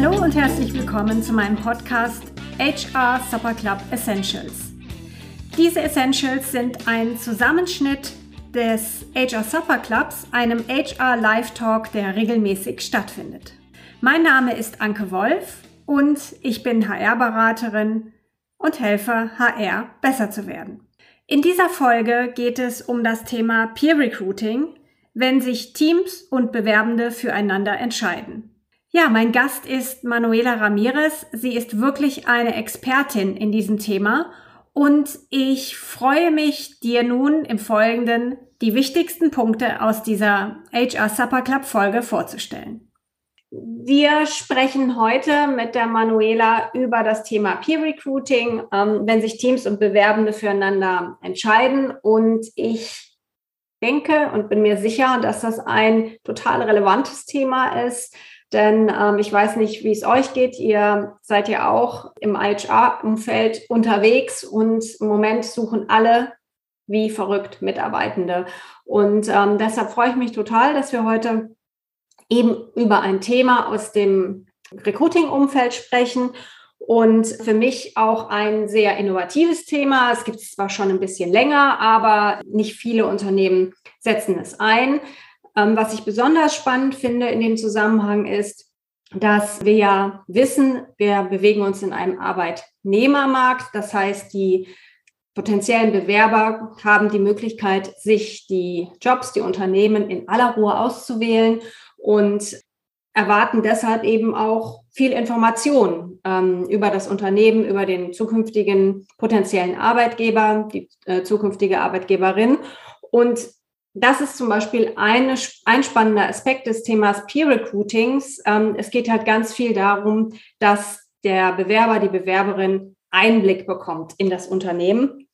Hallo und herzlich willkommen zu meinem Podcast HR Supper Club Essentials. Diese Essentials sind ein Zusammenschnitt des HR Supper Clubs, einem HR Live Talk, der regelmäßig stattfindet. Mein Name ist Anke Wolf und ich bin HR-Beraterin und helfe HR besser zu werden. In dieser Folge geht es um das Thema Peer Recruiting, wenn sich Teams und Bewerbende füreinander entscheiden. Ja, mein Gast ist Manuela Ramirez. Sie ist wirklich eine Expertin in diesem Thema und ich freue mich, dir nun im Folgenden die wichtigsten Punkte aus dieser HR Supper Club Folge vorzustellen. Wir sprechen heute mit der Manuela über das Thema Peer Recruiting, ähm, wenn sich Teams und Bewerbende füreinander entscheiden. Und ich denke und bin mir sicher, dass das ein total relevantes Thema ist. Denn ähm, ich weiß nicht, wie es euch geht. Ihr seid ja auch im IHR-Umfeld unterwegs und im Moment suchen alle wie verrückt Mitarbeitende. Und ähm, deshalb freue ich mich total, dass wir heute eben über ein Thema aus dem Recruiting-Umfeld sprechen und für mich auch ein sehr innovatives Thema. Es gibt es zwar schon ein bisschen länger, aber nicht viele Unternehmen setzen es ein. Ähm, was ich besonders spannend finde in dem Zusammenhang ist, dass wir ja wissen, wir bewegen uns in einem Arbeitnehmermarkt. Das heißt, die potenziellen Bewerber haben die Möglichkeit, sich die Jobs, die Unternehmen in aller Ruhe auszuwählen und erwarten deshalb eben auch viel Information ähm, über das Unternehmen, über den zukünftigen potenziellen Arbeitgeber, die äh, zukünftige Arbeitgeberin. Und das ist zum Beispiel eine, ein spannender Aspekt des Themas Peer Recruitings. Ähm, es geht halt ganz viel darum, dass der Bewerber, die Bewerberin Einblick bekommt in das Unternehmen.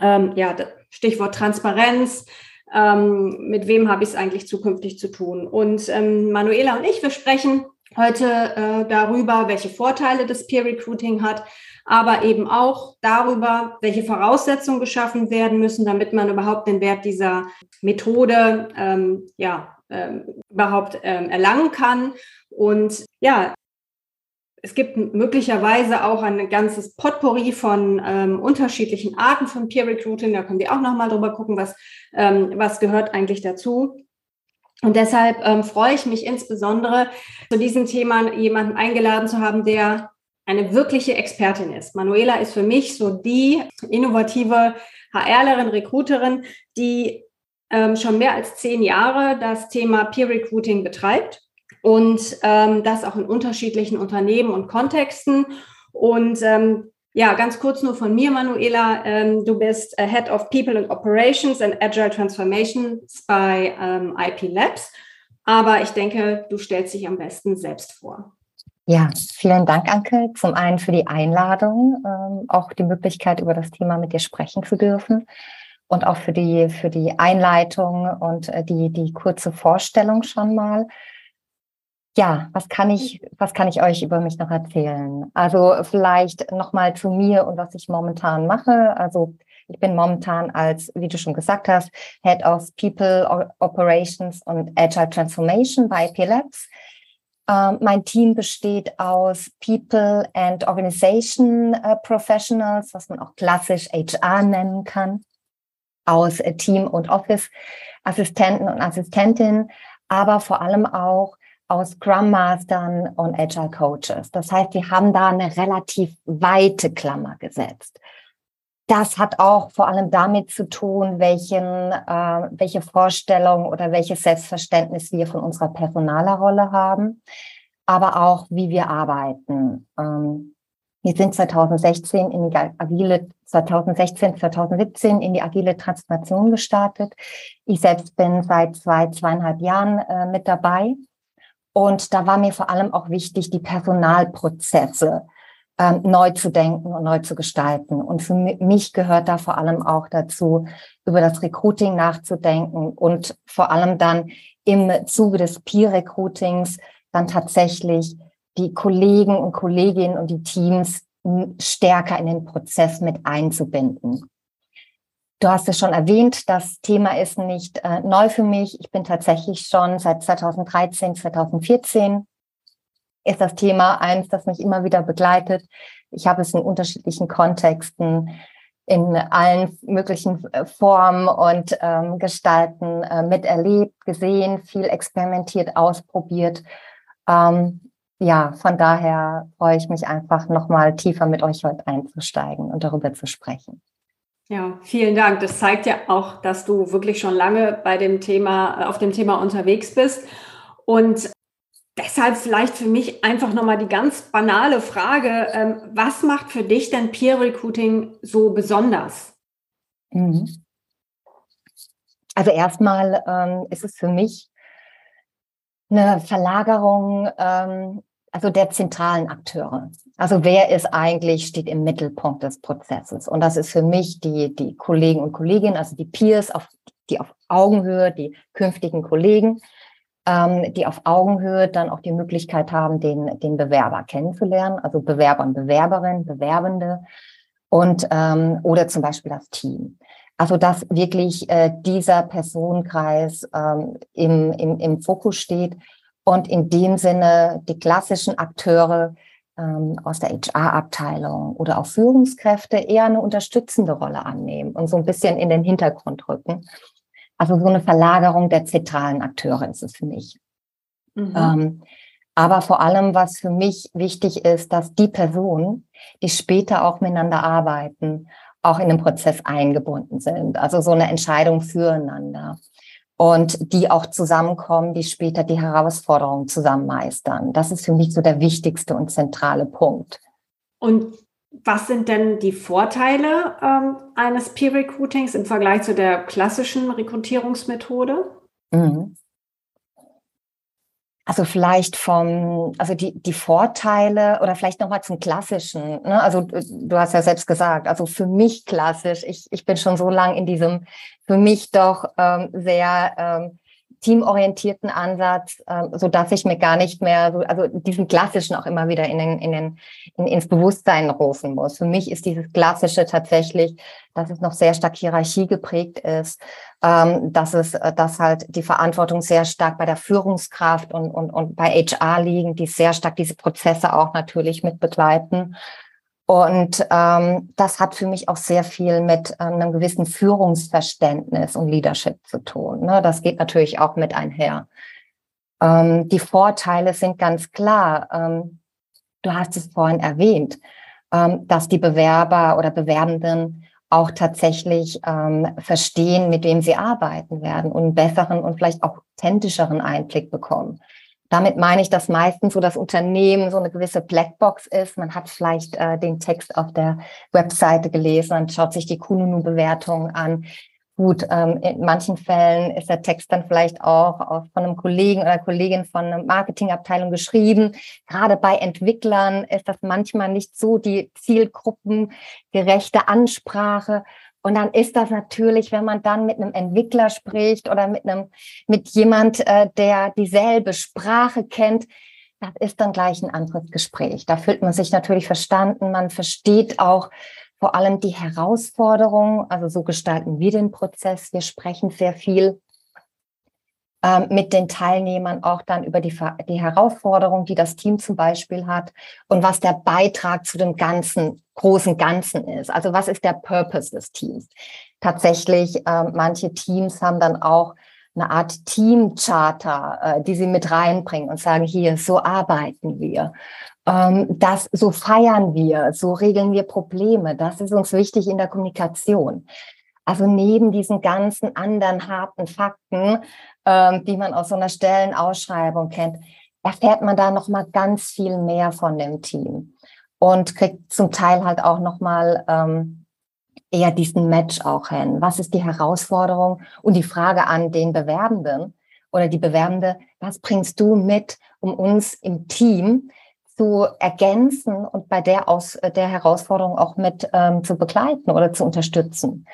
Ähm, ja, Stichwort Transparenz, ähm, mit wem habe ich es eigentlich zukünftig zu tun. Und Manuela und ich, wir sprechen heute äh, darüber, welche Vorteile das Peer Recruiting hat, aber eben auch darüber, welche Voraussetzungen geschaffen werden müssen, damit man überhaupt den Wert dieser Methode ähm, ja, ähm, überhaupt ähm, erlangen kann. Und ja, es gibt möglicherweise auch ein ganzes Potpourri von ähm, unterschiedlichen Arten von Peer Recruiting. Da können wir auch nochmal drüber gucken, was, ähm, was gehört eigentlich dazu. Und deshalb ähm, freue ich mich insbesondere, zu diesem Thema jemanden eingeladen zu haben, der eine wirkliche Expertin ist. Manuela ist für mich so die innovative HRlerin, Recruiterin, die ähm, schon mehr als zehn Jahre das Thema Peer Recruiting betreibt und ähm, das auch in unterschiedlichen Unternehmen und Kontexten. Und ähm, ja, ganz kurz nur von mir, Manuela. Ähm, du bist äh, Head of People and Operations and Agile Transformations bei ähm, IP Labs. Aber ich denke, du stellst dich am besten selbst vor. Ja, vielen Dank, Anke. Zum einen für die Einladung, ähm, auch die Möglichkeit, über das Thema mit dir sprechen zu dürfen und auch für die, für die Einleitung und äh, die, die kurze Vorstellung schon mal ja, was kann ich, was kann ich euch über mich noch erzählen? Also vielleicht nochmal zu mir und was ich momentan mache. Also ich bin momentan als, wie du schon gesagt hast, Head of People Operations und Agile Transformation bei IP Labs. Ähm, mein Team besteht aus People and Organization äh, Professionals, was man auch klassisch HR nennen kann, aus äh, Team- und Office-Assistenten und Assistentinnen, aber vor allem auch aus Scrum Mastern und Agile Coaches. Das heißt, wir haben da eine relativ weite Klammer gesetzt. Das hat auch vor allem damit zu tun, welchen, äh, welche Vorstellung oder welches Selbstverständnis wir von unserer Personalerrolle haben, aber auch wie wir arbeiten. Ähm, wir sind 2016 in die agile 2016, 2017 in die agile Transformation gestartet. Ich selbst bin seit zwei, zweieinhalb Jahren äh, mit dabei und da war mir vor allem auch wichtig, die Personalprozesse ähm, neu zu denken und neu zu gestalten. Und für mich gehört da vor allem auch dazu, über das Recruiting nachzudenken und vor allem dann im Zuge des Peer-Recruitings dann tatsächlich die Kollegen und Kolleginnen und die Teams stärker in den Prozess mit einzubinden. Du hast es schon erwähnt, das Thema ist nicht äh, neu für mich. Ich bin tatsächlich schon seit 2013, 2014 ist das Thema eins, das mich immer wieder begleitet. Ich habe es in unterschiedlichen Kontexten, in allen möglichen äh, Formen und ähm, Gestalten äh, miterlebt, gesehen, viel experimentiert, ausprobiert. Ähm, ja, von daher freue ich mich einfach nochmal tiefer mit euch heute einzusteigen und darüber zu sprechen. Ja, vielen Dank. Das zeigt ja auch, dass du wirklich schon lange bei dem Thema, auf dem Thema unterwegs bist. Und deshalb vielleicht für mich einfach nochmal die ganz banale Frage, ähm, was macht für dich denn Peer Recruiting so besonders? Mhm. Also erstmal ähm, ist es für mich eine Verlagerung ähm, also der zentralen Akteure. Also wer ist eigentlich, steht im Mittelpunkt des Prozesses. Und das ist für mich die, die Kollegen und Kolleginnen, also die Peers, auf, die auf Augenhöhe, die künftigen Kollegen, ähm, die auf Augenhöhe dann auch die Möglichkeit haben, den, den Bewerber kennenzulernen, also Bewerber und Bewerberin, Bewerbende und ähm, oder zum Beispiel das Team. Also dass wirklich äh, dieser Personenkreis ähm, im, im, im Fokus steht und in dem Sinne die klassischen Akteure ähm, aus der HR-Abteilung oder auch Führungskräfte eher eine unterstützende Rolle annehmen und so ein bisschen in den Hintergrund rücken. Also so eine Verlagerung der zentralen Akteure ist es für mich. Mhm. Ähm, aber vor allem, was für mich wichtig ist, dass die Personen, die später auch miteinander arbeiten, auch in den Prozess eingebunden sind. Also so eine Entscheidung füreinander und die auch zusammenkommen, die später die Herausforderungen zusammen meistern. Das ist für mich so der wichtigste und zentrale Punkt. Und was sind denn die Vorteile ähm, eines Peer Recruitings im Vergleich zu der klassischen Rekrutierungsmethode? Mhm. Also vielleicht vom, also die, die Vorteile oder vielleicht nochmal zum Klassischen. Ne? Also du hast ja selbst gesagt, also für mich klassisch, ich, ich bin schon so lang in diesem für mich doch ähm, sehr ähm, teamorientierten Ansatz, äh, so dass ich mir gar nicht mehr so, also diesen klassischen auch immer wieder in den, in den, in, ins Bewusstsein rufen muss. Für mich ist dieses klassische tatsächlich, dass es noch sehr stark Hierarchie geprägt ist, ähm, dass es, äh, dass halt die Verantwortung sehr stark bei der Führungskraft und, und, und bei HR liegen, die sehr stark diese Prozesse auch natürlich mit begleiten. Und ähm, das hat für mich auch sehr viel mit ähm, einem gewissen Führungsverständnis und Leadership zu tun. Ne? Das geht natürlich auch mit einher. Ähm, die Vorteile sind ganz klar. Ähm, du hast es vorhin erwähnt, ähm, dass die Bewerber oder Bewerbenden auch tatsächlich ähm, verstehen, mit wem sie arbeiten werden und einen besseren und vielleicht auch authentischeren Einblick bekommen. Damit meine ich, dass meistens so das Unternehmen so eine gewisse Blackbox ist. Man hat vielleicht äh, den Text auf der Webseite gelesen und schaut sich die Kununu-Bewertung an. Gut, ähm, in manchen Fällen ist der Text dann vielleicht auch von einem Kollegen oder Kollegin von einer Marketingabteilung geschrieben. Gerade bei Entwicklern ist das manchmal nicht so die zielgruppengerechte Ansprache. Und dann ist das natürlich, wenn man dann mit einem Entwickler spricht oder mit einem, mit jemand, äh, der dieselbe Sprache kennt, das ist dann gleich ein anderes Gespräch. Da fühlt man sich natürlich verstanden. Man versteht auch vor allem die Herausforderung. Also so gestalten wir den Prozess. Wir sprechen sehr viel mit den Teilnehmern auch dann über die, die Herausforderung, die das Team zum Beispiel hat und was der Beitrag zu dem ganzen großen Ganzen ist. Also was ist der Purpose des Teams? Tatsächlich, äh, manche Teams haben dann auch eine Art Teamcharter, äh, die sie mit reinbringen und sagen, hier, so arbeiten wir. Ähm, das, so feiern wir, so regeln wir Probleme. Das ist uns wichtig in der Kommunikation. Also neben diesen ganzen anderen harten Fakten, ähm, die man aus so einer Stellenausschreibung kennt, erfährt man da noch mal ganz viel mehr von dem Team und kriegt zum Teil halt auch noch mal ähm, eher diesen Match auch hin. Was ist die Herausforderung und die Frage an den Bewerbenden oder die Bewerbende, was bringst du mit, um uns im Team zu ergänzen und bei der aus der Herausforderung auch mit ähm, zu begleiten oder zu unterstützen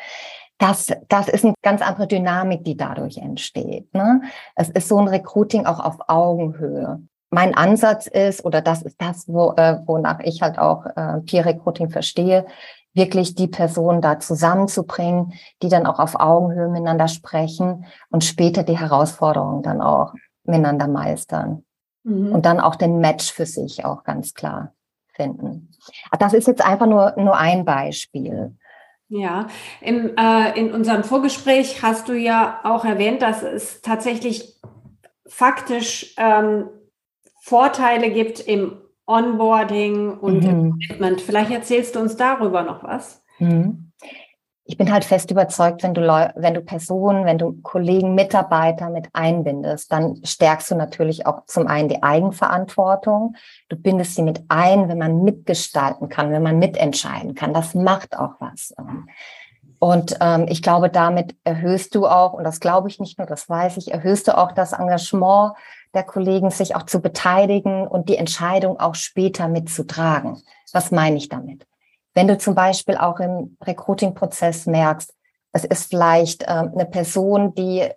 das, das ist eine ganz andere Dynamik, die dadurch entsteht. Ne? Es ist so ein Recruiting auch auf Augenhöhe. Mein Ansatz ist, oder das ist das, wo, äh, wonach ich halt auch äh, Peer Recruiting verstehe, wirklich die Personen da zusammenzubringen, die dann auch auf Augenhöhe miteinander sprechen und später die Herausforderungen dann auch miteinander meistern. Mhm. Und dann auch den Match für sich auch ganz klar finden. Das ist jetzt einfach nur, nur ein Beispiel. Ja, Im, äh, in unserem Vorgespräch hast du ja auch erwähnt, dass es tatsächlich faktisch ähm, Vorteile gibt im Onboarding und mhm. im Commitment. Vielleicht erzählst du uns darüber noch was. Mhm ich bin halt fest überzeugt, wenn du, wenn du Personen, wenn du Kollegen, Mitarbeiter mit einbindest, dann stärkst du natürlich auch zum einen die Eigenverantwortung. Du bindest sie mit ein, wenn man mitgestalten kann, wenn man mitentscheiden kann. Das macht auch was. Und ähm, ich glaube, damit erhöhst du auch, und das glaube ich nicht nur, das weiß ich, erhöhst du auch das Engagement der Kollegen, sich auch zu beteiligen und die Entscheidung auch später mitzutragen. Was meine ich damit? Wenn du zum Beispiel auch im Recruiting-Prozess merkst, es ist vielleicht ähm, eine Person, die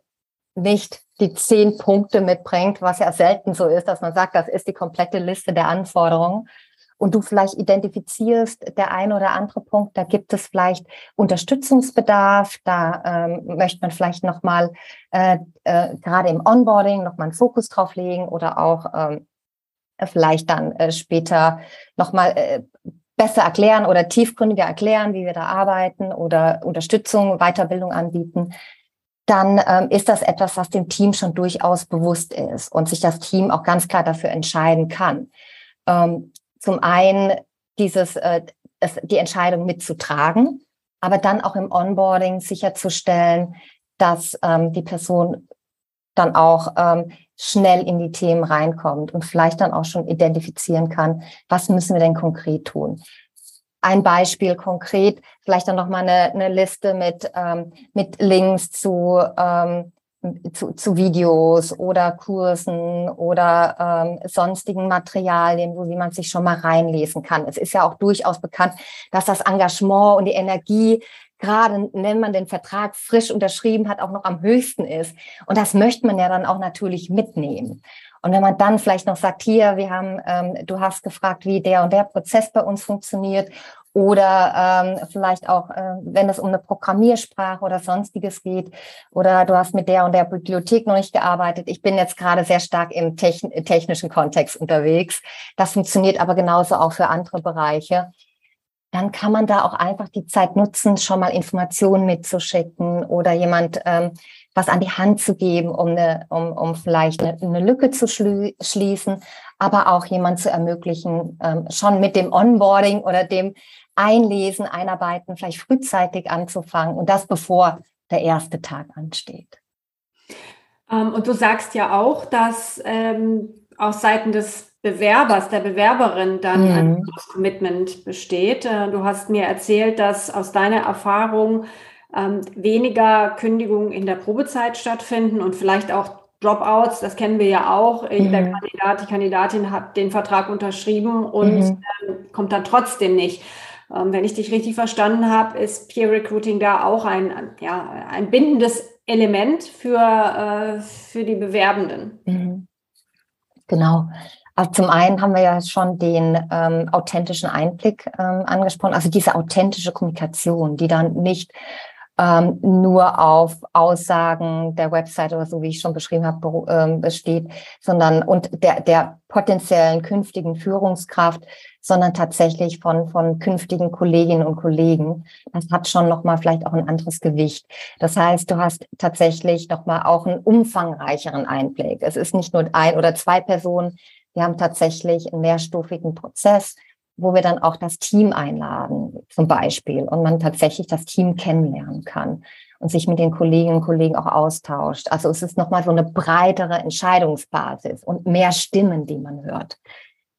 nicht die zehn Punkte mitbringt, was ja selten so ist, dass man sagt, das ist die komplette Liste der Anforderungen. Und du vielleicht identifizierst der ein oder andere Punkt, da gibt es vielleicht Unterstützungsbedarf, da ähm, möchte man vielleicht nochmal äh, äh, gerade im Onboarding nochmal einen Fokus drauf legen oder auch ähm, vielleicht dann äh, später nochmal äh, besser erklären oder tiefgründiger erklären, wie wir da arbeiten oder Unterstützung, Weiterbildung anbieten, dann ähm, ist das etwas, was dem Team schon durchaus bewusst ist und sich das Team auch ganz klar dafür entscheiden kann. Ähm, zum einen dieses, äh, es, die Entscheidung mitzutragen, aber dann auch im Onboarding sicherzustellen, dass ähm, die Person dann auch ähm, schnell in die Themen reinkommt und vielleicht dann auch schon identifizieren kann, was müssen wir denn konkret tun. Ein Beispiel konkret, vielleicht dann noch mal eine, eine Liste mit, ähm, mit Links zu, ähm, zu, zu Videos oder Kursen oder ähm, sonstigen Materialien, wo man sich schon mal reinlesen kann. Es ist ja auch durchaus bekannt, dass das Engagement und die Energie gerade wenn man den Vertrag frisch unterschrieben hat, auch noch am höchsten ist. Und das möchte man ja dann auch natürlich mitnehmen. Und wenn man dann vielleicht noch sagt, hier, wir haben, ähm, du hast gefragt, wie der und der Prozess bei uns funktioniert oder ähm, vielleicht auch, äh, wenn es um eine Programmiersprache oder sonstiges geht oder du hast mit der und der Bibliothek noch nicht gearbeitet. Ich bin jetzt gerade sehr stark im technischen Kontext unterwegs. Das funktioniert aber genauso auch für andere Bereiche dann kann man da auch einfach die Zeit nutzen, schon mal Informationen mitzuschicken oder jemand ähm, was an die Hand zu geben, um, eine, um, um vielleicht eine, eine Lücke zu schließen, aber auch jemand zu ermöglichen, ähm, schon mit dem Onboarding oder dem Einlesen, Einarbeiten vielleicht frühzeitig anzufangen und das bevor der erste Tag ansteht. Ähm, und du sagst ja auch, dass ähm, aus Seiten des Bewerbers, der Bewerberin dann mhm. ein Commitment besteht. Äh, du hast mir erzählt, dass aus deiner Erfahrung ähm, weniger Kündigungen in der Probezeit stattfinden und vielleicht auch Dropouts, das kennen wir ja auch. Mhm. Der Kandidat, die Kandidatin hat den Vertrag unterschrieben und mhm. ähm, kommt dann trotzdem nicht. Ähm, wenn ich dich richtig verstanden habe, ist Peer Recruiting da auch ein, ja, ein bindendes Element für, äh, für die Bewerbenden. Mhm. Genau. Also zum einen haben wir ja schon den ähm, authentischen Einblick ähm, angesprochen, also diese authentische Kommunikation, die dann nicht ähm, nur auf Aussagen der Website oder so, wie ich schon beschrieben habe, ähm, besteht, sondern und der, der potenziellen künftigen Führungskraft, sondern tatsächlich von, von künftigen Kolleginnen und Kollegen. Das hat schon nochmal vielleicht auch ein anderes Gewicht. Das heißt, du hast tatsächlich nochmal auch einen umfangreicheren Einblick. Es ist nicht nur ein oder zwei Personen, wir haben tatsächlich einen mehrstufigen Prozess, wo wir dann auch das Team einladen, zum Beispiel, und man tatsächlich das Team kennenlernen kann und sich mit den Kolleginnen und Kollegen auch austauscht. Also es ist nochmal so eine breitere Entscheidungsbasis und mehr Stimmen, die man hört.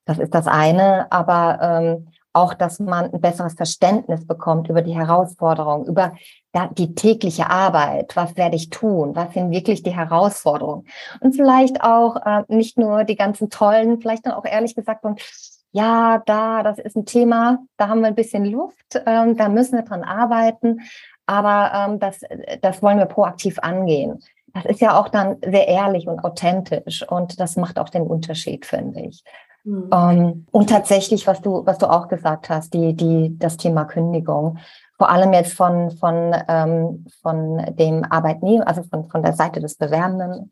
Das ist das eine, aber ähm, auch, dass man ein besseres Verständnis bekommt über die Herausforderungen, über die tägliche Arbeit, was werde ich tun, was sind wirklich die Herausforderungen und vielleicht auch äh, nicht nur die ganzen tollen, vielleicht dann auch ehrlich gesagt, ja, da, das ist ein Thema, da haben wir ein bisschen Luft, ähm, da müssen wir dran arbeiten, aber ähm, das, das wollen wir proaktiv angehen. Das ist ja auch dann sehr ehrlich und authentisch und das macht auch den Unterschied, finde ich. Mhm. Ähm, und tatsächlich, was du, was du auch gesagt hast, die, die, das Thema Kündigung, vor allem jetzt von, von, ähm, von dem Arbeitnehmer, also von, von der Seite des Bewerbenden,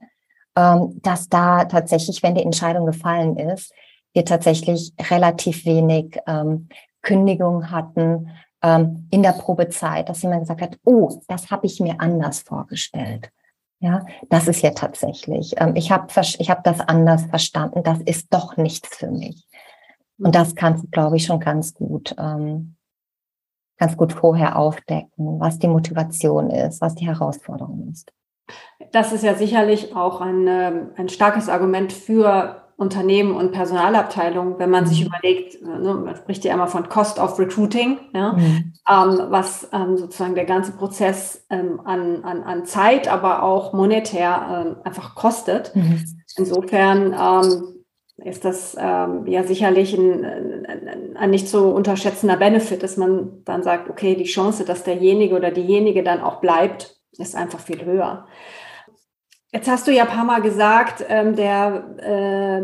ähm, dass da tatsächlich, wenn die Entscheidung gefallen ist, wir tatsächlich relativ wenig ähm, Kündigung hatten ähm, in der Probezeit, dass jemand gesagt hat, oh, das habe ich mir anders vorgestellt. Ja, das ist ja tatsächlich. Ähm, ich habe ich hab das anders verstanden. Das ist doch nichts für mich. Und das kannst du, glaube ich, schon ganz gut, ähm, ganz gut vorher aufdecken, was die Motivation ist, was die Herausforderung ist. Das ist ja sicherlich auch ein, ähm, ein starkes Argument für Unternehmen und Personalabteilungen, wenn man mhm. sich überlegt, ne, man spricht ja immer von Cost of Recruiting, ja, mhm. ähm, was ähm, sozusagen der ganze Prozess ähm, an, an, an Zeit, aber auch monetär äh, einfach kostet. Mhm. Insofern ähm, ist das ähm, ja sicherlich ein, ein, ein, nicht so unterschätzender Benefit, dass man dann sagt, okay, die Chance, dass derjenige oder diejenige dann auch bleibt, ist einfach viel höher. Jetzt hast du ja ein paar Mal gesagt, ähm, der äh,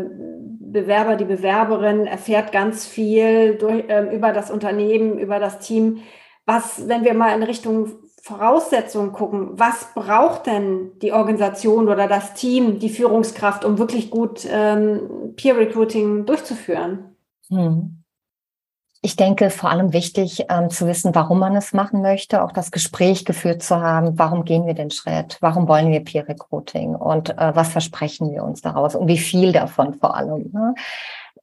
Bewerber, die Bewerberin erfährt ganz viel durch, ähm, über das Unternehmen, über das Team. Was, wenn wir mal in Richtung Voraussetzungen gucken, was braucht denn die Organisation oder das Team, die Führungskraft, um wirklich gut ähm, Peer Recruiting durchzuführen? Hm. Ich denke, vor allem wichtig ähm, zu wissen, warum man es machen möchte, auch das Gespräch geführt zu haben, warum gehen wir den Schritt, warum wollen wir Peer Recruiting und äh, was versprechen wir uns daraus und wie viel davon vor allem. Ne?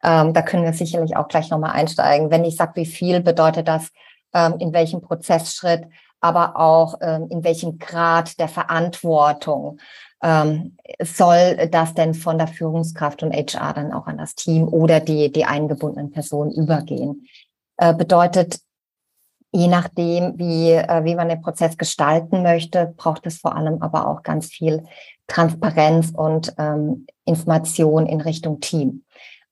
Ähm, da können wir sicherlich auch gleich nochmal einsteigen. Wenn ich sage, wie viel, bedeutet das, ähm, in welchem Prozessschritt, aber auch ähm, in welchem Grad der Verantwortung ähm, soll das denn von der Führungskraft und HR dann auch an das Team oder die, die eingebundenen Personen übergehen? Äh, bedeutet, je nachdem, wie, äh, wie man den Prozess gestalten möchte, braucht es vor allem aber auch ganz viel Transparenz und ähm, Information in Richtung Team.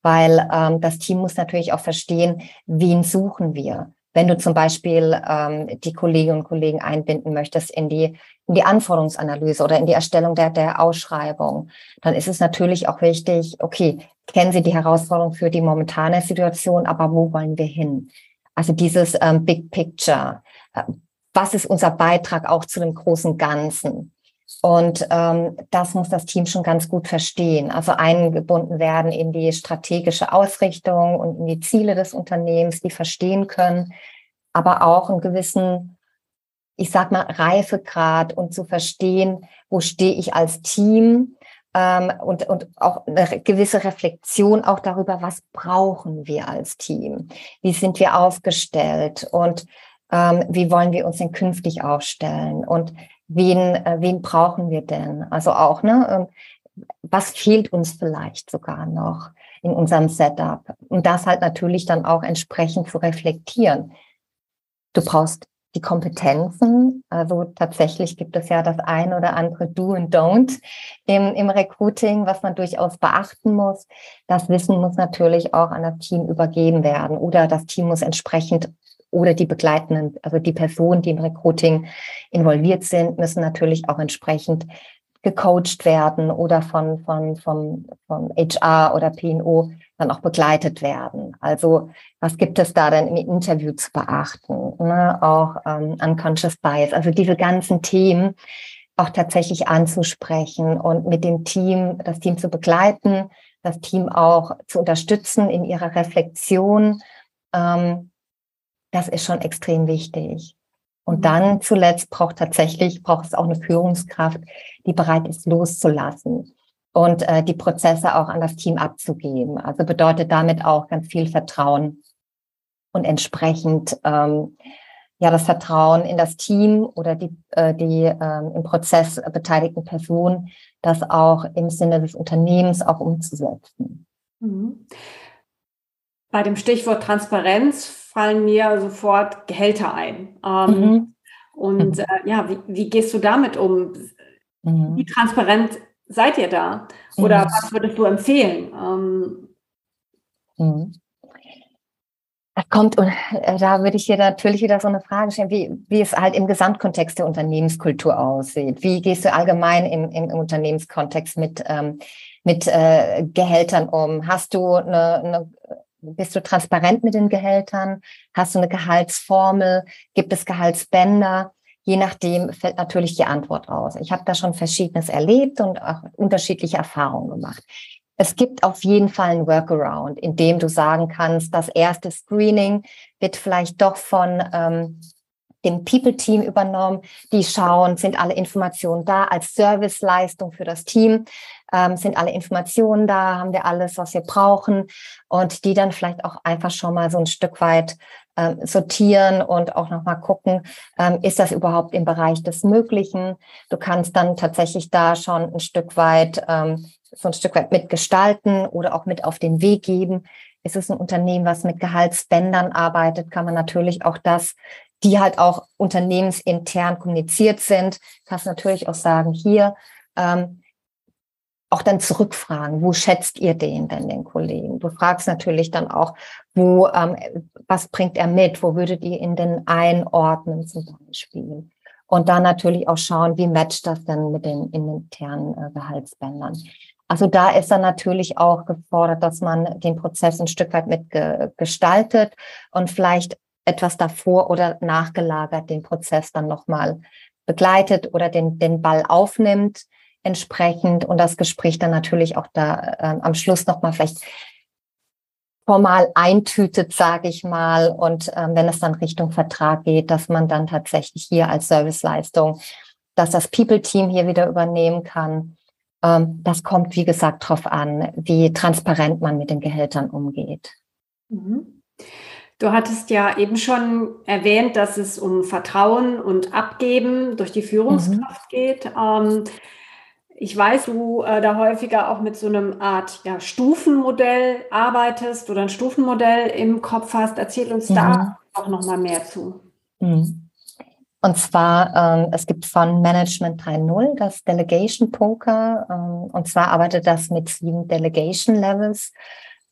Weil ähm, das Team muss natürlich auch verstehen, wen suchen wir. Wenn du zum Beispiel ähm, die Kolleginnen und Kollegen einbinden möchtest in die, in die Anforderungsanalyse oder in die Erstellung der, der Ausschreibung, dann ist es natürlich auch wichtig, okay, kennen Sie die Herausforderung für die momentane Situation, aber wo wollen wir hin? Also dieses ähm, Big Picture. Äh, was ist unser Beitrag auch zu dem großen Ganzen? Und ähm, das muss das Team schon ganz gut verstehen. Also eingebunden werden in die strategische Ausrichtung und in die Ziele des Unternehmens, die verstehen können, aber auch einen gewissen, ich sag mal, Reifegrad und zu verstehen, wo stehe ich als Team ähm, und, und auch eine gewisse Reflexion auch darüber, was brauchen wir als Team? Wie sind wir aufgestellt? Und ähm, wie wollen wir uns denn künftig aufstellen? Und wen, äh, wen brauchen wir denn? Also auch, ne, ähm, was fehlt uns vielleicht sogar noch in unserem Setup? Und das halt natürlich dann auch entsprechend zu reflektieren. Du brauchst die Kompetenzen. Also tatsächlich gibt es ja das ein oder andere Do und Don't im, im Recruiting, was man durchaus beachten muss. Das Wissen muss natürlich auch an das Team übergeben werden oder das Team muss entsprechend oder die begleitenden, also die Personen, die im Recruiting involviert sind, müssen natürlich auch entsprechend gecoacht werden oder von, von, von, von HR oder PNO dann auch begleitet werden. Also was gibt es da denn im Interview zu beachten? Ne? Auch ähm, Unconscious Bias, also diese ganzen Themen auch tatsächlich anzusprechen und mit dem Team, das Team zu begleiten, das Team auch zu unterstützen in ihrer Reflexion. Ähm, das ist schon extrem wichtig. Und mhm. dann zuletzt braucht tatsächlich, braucht es auch eine Führungskraft, die bereit ist, loszulassen und äh, die Prozesse auch an das Team abzugeben. Also bedeutet damit auch ganz viel Vertrauen und entsprechend ähm, ja das Vertrauen in das Team oder die, äh, die ähm, im Prozess beteiligten Personen, das auch im Sinne des Unternehmens auch umzusetzen. Mhm. Bei dem Stichwort Transparenz fallen mir sofort Gehälter ein. Ähm, mhm. Und mhm. äh, ja, wie, wie, gehst du damit um? Mhm. Wie transparent seid ihr da? Oder mhm. was würdest du empfehlen? Ähm, mhm. Das kommt, und äh, da würde ich dir natürlich wieder so eine Frage stellen, wie, wie es halt im Gesamtkontext der Unternehmenskultur aussieht. Wie gehst du allgemein im, im, im Unternehmenskontext mit, ähm, mit äh, Gehältern um? Hast du eine, eine bist du transparent mit den Gehältern? Hast du eine Gehaltsformel? Gibt es Gehaltsbänder? Je nachdem fällt natürlich die Antwort raus. Ich habe da schon Verschiedenes erlebt und auch unterschiedliche Erfahrungen gemacht. Es gibt auf jeden Fall ein Workaround, in dem du sagen kannst, das erste Screening wird vielleicht doch von ähm, dem People-Team übernommen. Die schauen, sind alle Informationen da als Serviceleistung für das Team, ähm, sind alle Informationen da, haben wir alles, was wir brauchen und die dann vielleicht auch einfach schon mal so ein Stück weit ähm, sortieren und auch nochmal gucken, ähm, ist das überhaupt im Bereich des Möglichen? Du kannst dann tatsächlich da schon ein Stück weit, ähm, so ein Stück weit mitgestalten oder auch mit auf den Weg geben. Ist es ein Unternehmen, was mit Gehaltsbändern arbeitet, kann man natürlich auch das die halt auch unternehmensintern kommuniziert sind, kannst natürlich auch sagen, hier ähm, auch dann zurückfragen, wo schätzt ihr den denn, den Kollegen? Du fragst natürlich dann auch, wo, ähm, was bringt er mit? Wo würdet ihr ihn denn einordnen zum Beispiel? Und dann natürlich auch schauen, wie matcht das denn mit den internen äh, Gehaltsbändern? Also da ist dann natürlich auch gefordert, dass man den Prozess ein Stück weit mitgestaltet und vielleicht etwas davor oder nachgelagert den Prozess dann nochmal begleitet oder den, den Ball aufnimmt entsprechend und das Gespräch dann natürlich auch da äh, am Schluss nochmal vielleicht formal eintütet, sage ich mal. Und ähm, wenn es dann Richtung Vertrag geht, dass man dann tatsächlich hier als Serviceleistung, dass das People-Team hier wieder übernehmen kann. Ähm, das kommt, wie gesagt, darauf an, wie transparent man mit den Gehältern umgeht. Mhm. Du hattest ja eben schon erwähnt, dass es um Vertrauen und Abgeben durch die Führungskraft mhm. geht. Ähm, ich weiß, du äh, da häufiger auch mit so einem Art ja, Stufenmodell arbeitest oder ein Stufenmodell im Kopf hast. Erzähl uns mhm. da auch noch mal mehr zu. Mhm. Und zwar, ähm, es gibt von Management 3.0 das Delegation Poker. Ähm, und zwar arbeitet das mit sieben Delegation Levels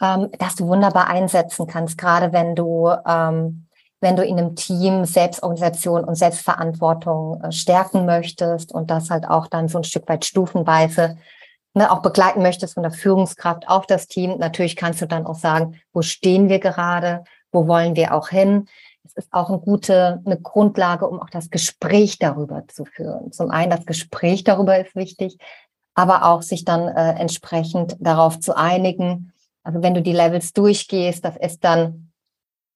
ähm, dass du wunderbar einsetzen kannst, gerade wenn du, ähm, wenn du in einem Team Selbstorganisation und Selbstverantwortung äh, stärken möchtest und das halt auch dann so ein Stück weit stufenweise ne, auch begleiten möchtest von der Führungskraft auf das Team. Natürlich kannst du dann auch sagen, wo stehen wir gerade, wo wollen wir auch hin. Es ist auch eine gute eine Grundlage, um auch das Gespräch darüber zu führen. Zum einen das Gespräch darüber ist wichtig, aber auch sich dann äh, entsprechend darauf zu einigen, also wenn du die Levels durchgehst, das ist dann,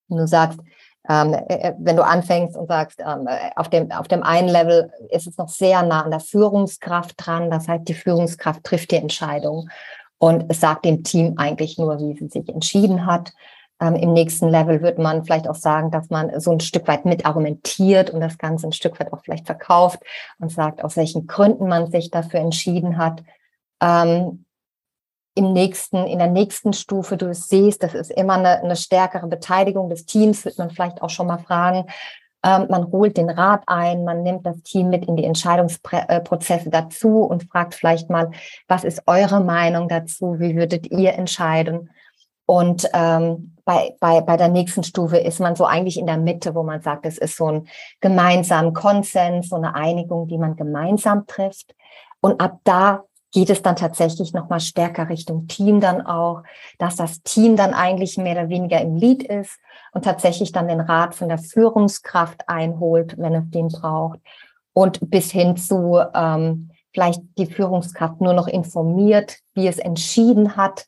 wenn du sagst, ähm, äh, äh, wenn du anfängst und sagst, ähm, äh, auf, dem, auf dem einen Level ist es noch sehr nah an der Führungskraft dran. Das heißt, die Führungskraft trifft die Entscheidung und es sagt dem Team eigentlich nur, wie sie sich entschieden hat. Ähm, Im nächsten Level wird man vielleicht auch sagen, dass man so ein Stück weit mit argumentiert und das Ganze ein Stück weit auch vielleicht verkauft und sagt, aus welchen Gründen man sich dafür entschieden hat. Ähm, im nächsten, in der nächsten Stufe du es siehst, das ist immer eine, eine stärkere Beteiligung des Teams, wird man vielleicht auch schon mal fragen. Ähm, man holt den Rat ein, man nimmt das Team mit in die Entscheidungsprozesse dazu und fragt vielleicht mal, was ist eure Meinung dazu? Wie würdet ihr entscheiden? Und ähm, bei, bei, bei der nächsten Stufe ist man so eigentlich in der Mitte, wo man sagt, es ist so ein gemeinsamer Konsens, so eine Einigung, die man gemeinsam trifft. Und ab da geht es dann tatsächlich nochmal stärker Richtung Team dann auch, dass das Team dann eigentlich mehr oder weniger im Lead ist und tatsächlich dann den Rat von der Führungskraft einholt, wenn es den braucht. Und bis hin zu ähm, vielleicht die Führungskraft nur noch informiert, wie es entschieden hat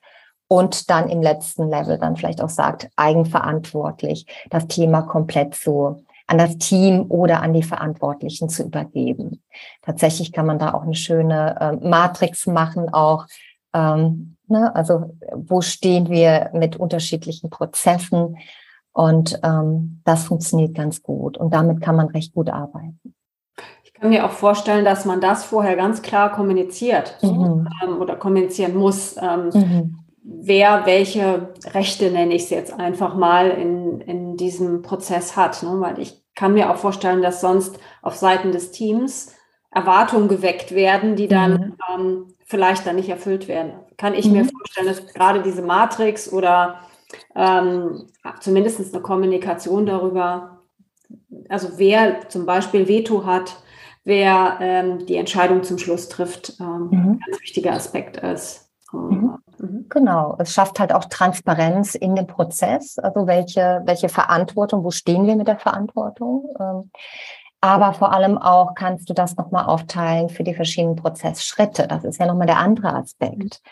und dann im letzten Level dann vielleicht auch sagt, eigenverantwortlich das Thema komplett so an das Team oder an die Verantwortlichen zu übergeben. Tatsächlich kann man da auch eine schöne äh, Matrix machen, auch ähm, ne, also wo stehen wir mit unterschiedlichen Prozessen und ähm, das funktioniert ganz gut und damit kann man recht gut arbeiten. Ich kann mir auch vorstellen, dass man das vorher ganz klar kommuniziert mhm. ähm, oder kommunizieren muss. Ähm, mhm wer welche Rechte, nenne ich es jetzt einfach mal, in, in diesem Prozess hat. Ne? Weil ich kann mir auch vorstellen, dass sonst auf Seiten des Teams Erwartungen geweckt werden, die dann mhm. ähm, vielleicht dann nicht erfüllt werden. Kann ich mhm. mir vorstellen, dass gerade diese Matrix oder ähm, zumindest eine Kommunikation darüber, also wer zum Beispiel Veto hat, wer ähm, die Entscheidung zum Schluss trifft, ähm, mhm. ein ganz wichtiger Aspekt ist. Mhm. Mhm. Genau, es schafft halt auch Transparenz in dem Prozess. Also welche, welche Verantwortung, wo stehen wir mit der Verantwortung? Ähm, Aber vor allem auch kannst du das nochmal aufteilen für die verschiedenen Prozessschritte. Das ist ja nochmal der andere Aspekt.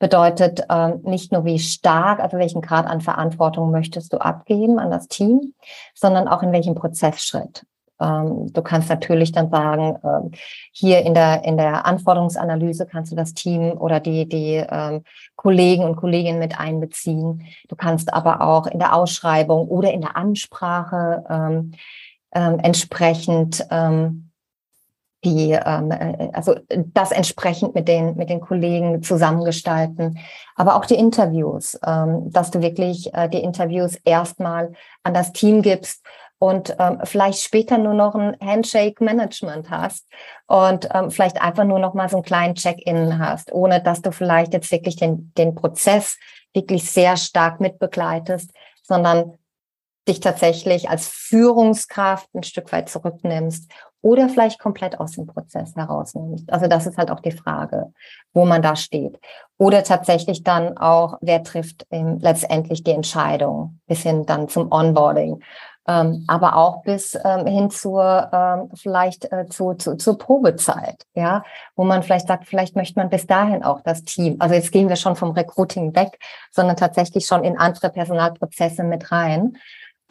Bedeutet äh, nicht nur, wie stark, also welchen Grad an Verantwortung möchtest du abgeben an das Team, sondern auch in welchem Prozessschritt. Ähm, du kannst natürlich dann sagen, ähm, hier in der, in der Anforderungsanalyse kannst du das Team oder die, die ähm, Kollegen und Kolleginnen mit einbeziehen. Du kannst aber auch in der Ausschreibung oder in der Ansprache ähm, ähm, entsprechend ähm, die, ähm, äh, also das entsprechend mit den, mit den Kollegen zusammengestalten, aber auch die Interviews, ähm, dass du wirklich äh, die Interviews erstmal an das Team gibst und ähm, vielleicht später nur noch ein Handshake-Management hast und ähm, vielleicht einfach nur noch mal so einen kleinen Check-in hast, ohne dass du vielleicht jetzt wirklich den, den Prozess wirklich sehr stark mitbegleitest, sondern dich tatsächlich als Führungskraft ein Stück weit zurücknimmst oder vielleicht komplett aus dem Prozess herausnimmst. Also das ist halt auch die Frage, wo man da steht. Oder tatsächlich dann auch, wer trifft ähm, letztendlich die Entscheidung bis hin dann zum Onboarding ähm, aber auch bis ähm, hin zur ähm, vielleicht äh, zu, zu, zur Probezeit, ja, wo man vielleicht sagt, vielleicht möchte man bis dahin auch das Team. Also jetzt gehen wir schon vom Recruiting weg, sondern tatsächlich schon in andere Personalprozesse mit rein.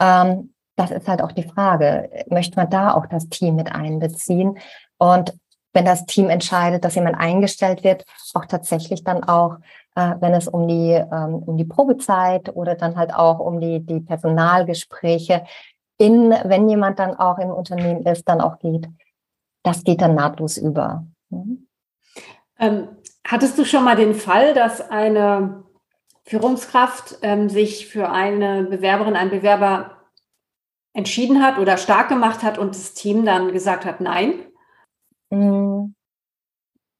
Ähm, das ist halt auch die Frage, möchte man da auch das Team mit einbeziehen? Und wenn das Team entscheidet, dass jemand eingestellt wird, auch tatsächlich dann auch äh, wenn es um die, ähm, um die Probezeit oder dann halt auch um die, die Personalgespräche in, wenn jemand dann auch im Unternehmen ist, dann auch geht. Das geht dann nahtlos über. Mhm. Ähm, hattest du schon mal den Fall, dass eine Führungskraft ähm, sich für eine Bewerberin, einen Bewerber entschieden hat oder stark gemacht hat und das Team dann gesagt hat, nein? Mhm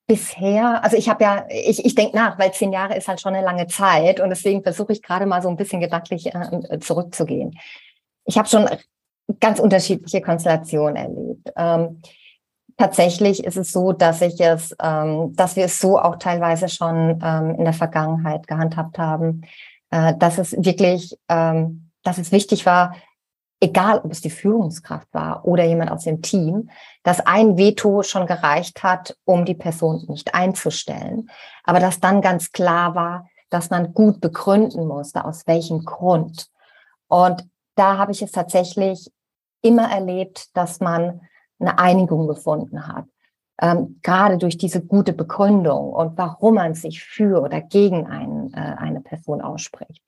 bisher, also ich habe ja, ich, ich denke nach, weil zehn Jahre ist halt schon eine lange Zeit und deswegen versuche ich gerade mal so ein bisschen gedanklich äh, zurückzugehen. Ich habe schon ganz unterschiedliche Konstellationen erlebt. Ähm, tatsächlich ist es so, dass ich es, ähm, dass wir es so auch teilweise schon ähm, in der Vergangenheit gehandhabt haben, äh, dass es wirklich, ähm, dass es wichtig war, egal ob es die Führungskraft war oder jemand aus dem Team, dass ein Veto schon gereicht hat, um die Person nicht einzustellen. Aber dass dann ganz klar war, dass man gut begründen musste, aus welchem Grund. Und da habe ich es tatsächlich immer erlebt, dass man eine Einigung gefunden hat. Ähm, gerade durch diese gute Begründung und warum man sich für oder gegen einen, äh, eine Person ausspricht.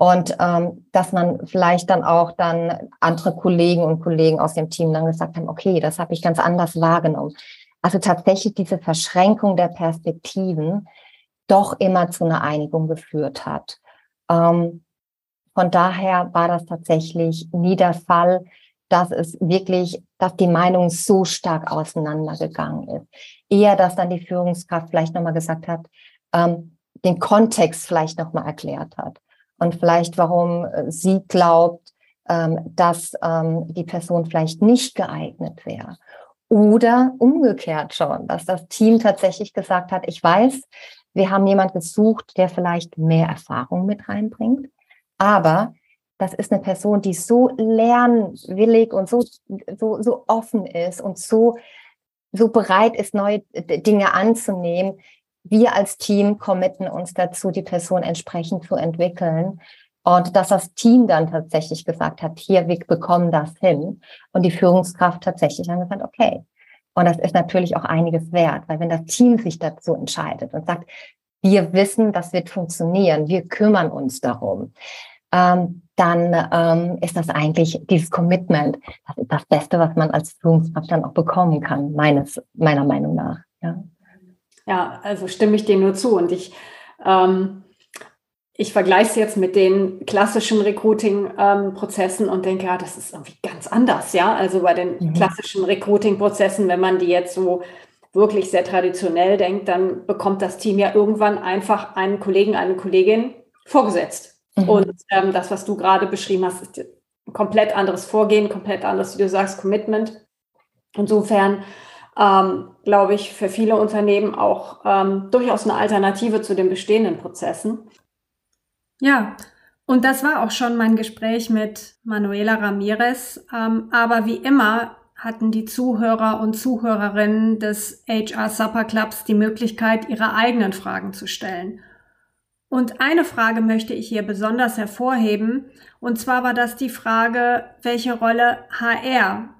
Und ähm, dass man vielleicht dann auch dann andere Kollegen und Kollegen aus dem Team dann gesagt haben, okay, das habe ich ganz anders wahrgenommen. Also tatsächlich diese Verschränkung der Perspektiven doch immer zu einer Einigung geführt hat. Ähm, von daher war das tatsächlich nie der Fall, dass es wirklich, dass die Meinung so stark auseinandergegangen ist. Eher, dass dann die Führungskraft vielleicht nochmal gesagt hat, ähm, den Kontext vielleicht nochmal erklärt hat und vielleicht warum äh, sie glaubt, ähm, dass ähm, die Person vielleicht nicht geeignet wäre. Oder umgekehrt schon, dass das Team tatsächlich gesagt hat, ich weiß, wir haben jemand gesucht, der vielleicht mehr Erfahrung mit reinbringt, aber das ist eine Person, die so lernwillig und so, so, so offen ist und so, so bereit ist, neue Dinge anzunehmen, wir als Team committen uns dazu, die Person entsprechend zu entwickeln. Und dass das Team dann tatsächlich gesagt hat, hier, wir bekommen das hin. Und die Führungskraft tatsächlich dann gesagt, okay. Und das ist natürlich auch einiges wert, weil wenn das Team sich dazu entscheidet und sagt, wir wissen, das wird funktionieren, wir kümmern uns darum, ähm, dann ähm, ist das eigentlich dieses Commitment, das ist das Beste, was man als Führungskraft dann auch bekommen kann, meines, meiner Meinung nach. Ja. Ja, also stimme ich dir nur zu. Und ich, ähm, ich vergleiche es jetzt mit den klassischen Recruiting-Prozessen ähm, und denke, ja, das ist irgendwie ganz anders, ja. Also bei den mhm. klassischen Recruiting-Prozessen, wenn man die jetzt so wirklich sehr traditionell denkt, dann bekommt das Team ja irgendwann einfach einen Kollegen, eine Kollegin vorgesetzt. Mhm. Und ähm, das, was du gerade beschrieben hast, ist ein komplett anderes Vorgehen, komplett anderes, wie du sagst, Commitment. Insofern ähm, glaube ich, für viele Unternehmen auch ähm, durchaus eine Alternative zu den bestehenden Prozessen. Ja, und das war auch schon mein Gespräch mit Manuela Ramirez. Ähm, aber wie immer hatten die Zuhörer und Zuhörerinnen des HR Supper Clubs die Möglichkeit, ihre eigenen Fragen zu stellen. Und eine Frage möchte ich hier besonders hervorheben, und zwar war das die Frage, welche Rolle HR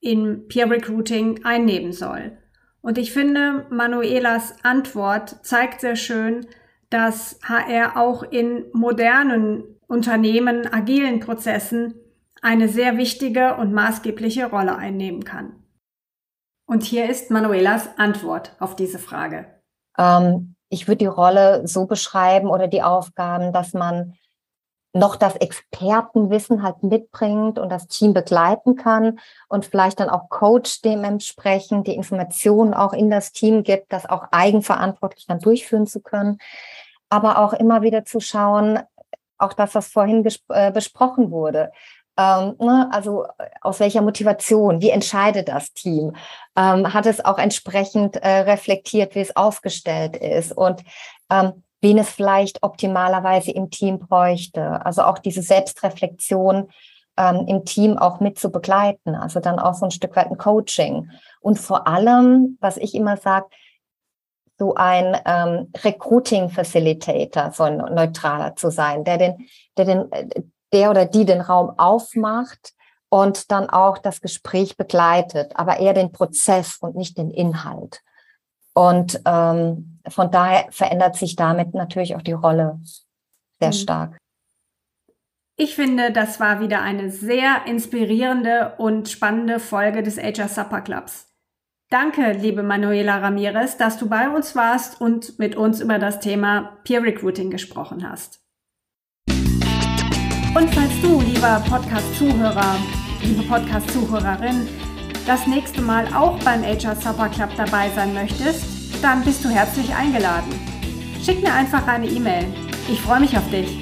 in Peer Recruiting einnehmen soll. Und ich finde, Manuelas Antwort zeigt sehr schön, dass HR auch in modernen Unternehmen, agilen Prozessen eine sehr wichtige und maßgebliche Rolle einnehmen kann. Und hier ist Manuelas Antwort auf diese Frage. Ähm, ich würde die Rolle so beschreiben oder die Aufgaben, dass man noch das Expertenwissen halt mitbringt und das Team begleiten kann und vielleicht dann auch Coach dementsprechend die Informationen auch in das Team gibt, das auch eigenverantwortlich dann durchführen zu können. Aber auch immer wieder zu schauen, auch das, was vorhin äh, besprochen wurde. Ähm, ne, also aus welcher Motivation, wie entscheidet das Team? Ähm, hat es auch entsprechend äh, reflektiert, wie es aufgestellt ist? Und ähm, wen es vielleicht optimalerweise im Team bräuchte. Also auch diese Selbstreflexion ähm, im Team auch mit zu begleiten. Also dann auch so ein Stück weit ein Coaching. Und vor allem, was ich immer sage, so ein ähm, Recruiting Facilitator, so ein neutraler zu sein, der den, der den, der oder die den Raum aufmacht und dann auch das Gespräch begleitet, aber eher den Prozess und nicht den Inhalt. Und ähm, von daher verändert sich damit natürlich auch die Rolle sehr mhm. stark. Ich finde, das war wieder eine sehr inspirierende und spannende Folge des HR Supper Clubs. Danke, liebe Manuela Ramirez, dass du bei uns warst und mit uns über das Thema Peer Recruiting gesprochen hast. Und falls du, lieber Podcast-Zuhörer, liebe Podcast-Zuhörerin, das nächste Mal auch beim HR Supper Club dabei sein möchtest, dann bist du herzlich eingeladen. Schick mir einfach eine E-Mail. Ich freue mich auf dich.